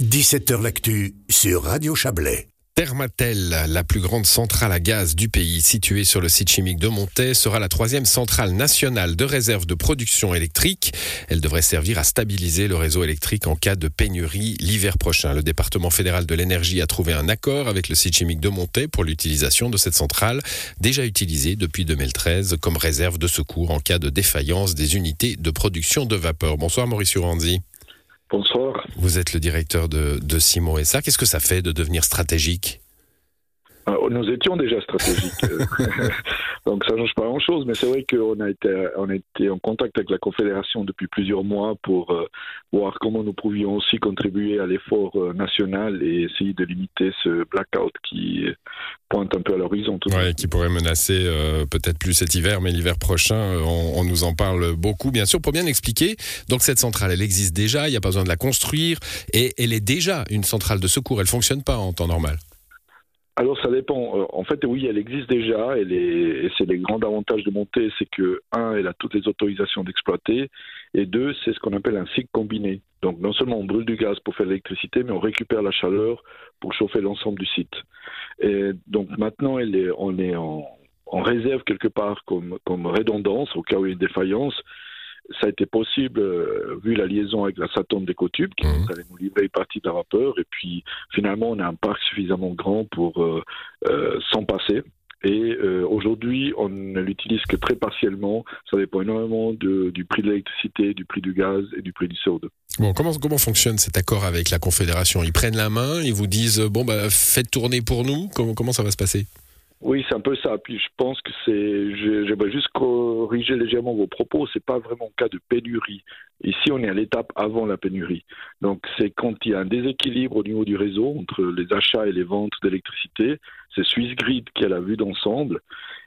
17h L'actu sur Radio Chablais. Thermatel, la plus grande centrale à gaz du pays, située sur le site chimique de Montet, sera la troisième centrale nationale de réserve de production électrique. Elle devrait servir à stabiliser le réseau électrique en cas de pénurie l'hiver prochain. Le département fédéral de l'énergie a trouvé un accord avec le site chimique de Montet pour l'utilisation de cette centrale, déjà utilisée depuis 2013 comme réserve de secours en cas de défaillance des unités de production de vapeur. Bonsoir Maurice Uranzi. Bonsoir. Vous êtes le directeur de, de Simon SA. Qu'est-ce que ça fait de devenir stratégique? Ah, nous étions déjà stratégiques, donc ça ne change pas grand-chose, mais c'est vrai qu'on a été, on a été en contact avec la Confédération depuis plusieurs mois pour euh, voir comment nous pouvions aussi contribuer à l'effort euh, national et essayer de limiter ce blackout qui pointe un peu à l'horizon. Ouais, qui pourrait menacer euh, peut-être plus cet hiver, mais l'hiver prochain, on, on, nous en parle beaucoup, bien sûr. Pour bien expliquer, donc cette centrale, elle existe déjà, il n'y a pas besoin de la construire, et elle est déjà une centrale de secours, elle fonctionne pas en temps normal. Alors ça dépend. Euh, en fait, oui, elle existe déjà. Et c'est les grands avantages de monter, c'est que un, elle a toutes les autorisations d'exploiter, et deux, c'est ce qu'on appelle un cycle combiné. Donc non seulement on brûle du gaz pour faire l'électricité, mais on récupère la chaleur pour chauffer l'ensemble du site. Et donc maintenant, elle est, on est en, en réserve quelque part comme, comme redondance au cas où il y a une défaillance ça a été possible euh, vu la liaison avec la Saturn d'Ecotube qui mmh. allait nous livrer une partie de la vapeur et puis finalement on a un parc suffisamment grand pour euh, euh, s'en passer. Et aujourd'hui, on ne l'utilise que très partiellement. Ça dépend énormément de, du prix de l'électricité, du prix du gaz et du prix du CO2. Bon, comment, comment fonctionne cet accord avec la Confédération? Ils prennent la main, ils vous disent bon bah faites tourner pour nous. Comment, comment ça va se passer? Oui, c'est un peu ça. Puis je pense que c'est. J'aimerais juste corriger légèrement vos propos. C'est pas vraiment un cas de pénurie. Ici, on est à l'étape avant la pénurie. Donc, c'est quand il y a un déséquilibre au niveau du réseau entre les achats et les ventes d'électricité. C'est Swissgrid qui a la vue d'ensemble.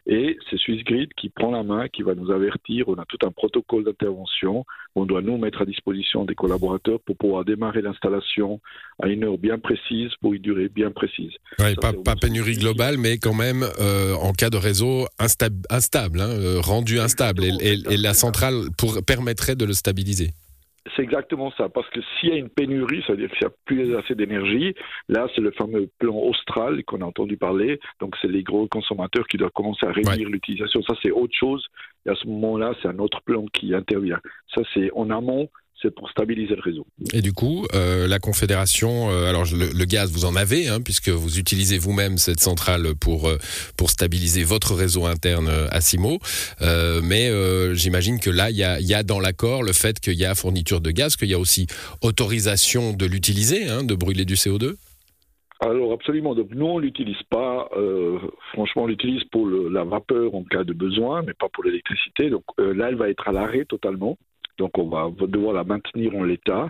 Et c'est Swissgrid qui prend la main, qui va nous avertir. On a tout un protocole d'intervention. On doit nous mettre à disposition des collaborateurs pour pouvoir démarrer l'installation à une heure bien précise pour une durée bien précise. pas, pénurie globale, mais quand même euh, en cas de réseau instable, hein, euh, rendu instable. Et, et, la centrale pour, permettrait de le stabiliser. C'est exactement ça, parce que s'il y a une pénurie, c'est-à-dire qu'il n'y a plus assez d'énergie, là c'est le fameux plan austral qu'on a entendu parler, donc c'est les gros consommateurs qui doivent commencer à réduire l'utilisation, ça c'est autre chose, et à ce moment-là c'est un autre plan qui intervient. Ça c'est en amont, c'est pour stabiliser le réseau. Et du coup, euh, la Confédération, euh, alors le, gaz, vous en avez, hein, puisque vous utilisez vous-même cette centrale pour euh, pour stabiliser votre réseau interne à Simo. mais j'imagine que là, il y a, y a, dans l'accord le fait qu'il y a fourniture de gaz, qu'il y a aussi autorisation de l'utiliser, hein, de brûler du CO2. Alors absolument. Donc nous on l'utilise pas. franchement, on l'utilise pour la vapeur en cas de besoin, mais pas pour l'électricité. Donc là, elle va être à l'arrêt totalement. Donc on va devoir la maintenir en l'état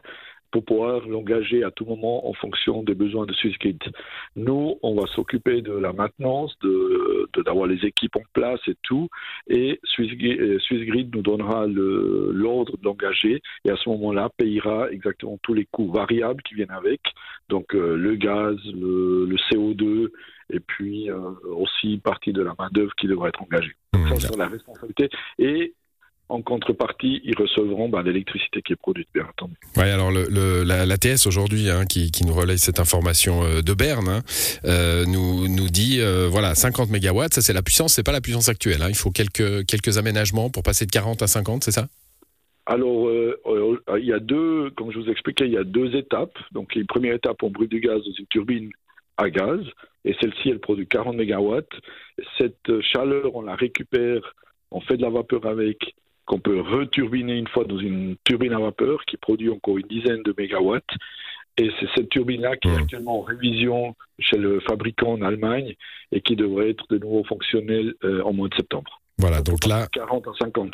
pour pouvoir l'engager à tout moment en fonction des besoins de SwissGrid. Nous, on va s'occuper de la maintenance, de d'avoir les équipes en place et tout, et SwissGrid, euh, nous donnera l'ordre d'engager et à ce moment-là payera exactement tous les coûts variables qui viennent avec, donc euh, le gaz, le, CO2 et puis euh, aussi partie de la main d'œuvre qui devra être engagée. Donc ça, c'est la responsabilité. Et en contrepartie, ils recevront bah, l'électricité qui est produite, bien entendu. Oui, alors le, la, TS aujourd'hui, hein, qui, nous relaye cette information euh, de Berne, hein, euh, nous, nous dit euh, voilà 50 mégawatts, ça c'est la puissance, c'est pas la puissance actuelle. Hein. il faut quelques, quelques aménagements pour passer de 40 à 50, c'est ça? Alors, il y a deux, comme je vous expliquais, il y a deux étapes. Donc, une première étape, on brûle du gaz dans une turbine à gaz, et celle-ci, elle produit 40 mégawatts. Cette chaleur, on la récupère, on fait de la vapeur avec, qu'on peut returbiner une fois dans une turbine à vapeur qui produit encore une dizaine de mégawatts. Et c'est cette turbine-là qui est actuellement en révision chez le fabricant en Allemagne et qui devrait être de nouveau fonctionnelle euh, en mois de septembre. Voilà, donc là. 40 à 50.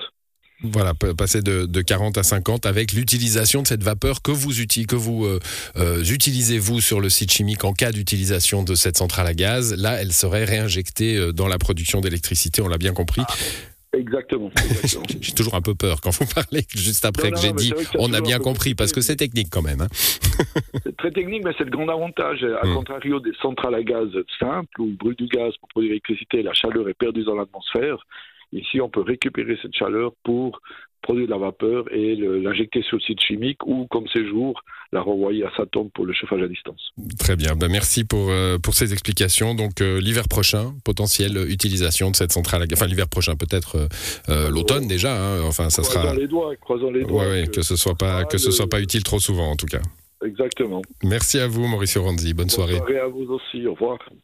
Voilà, passer de, de, 40 à 50 avec l'utilisation de cette vapeur que vous, que vous euh, euh, utilisez vous sur le site chimique en cas d'utilisation de cette centrale à gaz. Là, elle serait réinjectée dans la production d'électricité, on l'a bien compris. Ah. Exactement. J'ai toujours un peu peur quand vous parlez juste après que j'ai dit on a bien compris parce que c'est technique quand même. Hein. c'est très technique, mais c'est le grand avantage. À mm. contrario des centrales à gaz simples où il brûle du gaz pour produire l'électricité, la chaleur est perdue dans l'atmosphère. Ici, on peut récupérer cette chaleur pour produire de la vapeur et l'injecter sur le site chimique ou, comme ces jours, la renvoyer à sa tombe pour le chauffage à distance. Très bien. Ben, merci pour, euh, pour ces explications. Donc, euh, l'hiver prochain, potentielle utilisation de cette centrale. Enfin, l'hiver prochain, peut-être euh, l'automne déjà. Hein. Enfin, ça croisons sera. les doigts, croisons les doigts. Ouais, que, que, ce soit pas, que ce soit pas utile trop souvent, en tout cas. Exactement. Merci à vous, Mauricio Ronzi. Bonne, Bonne soirée. soirée à vous aussi. Au revoir.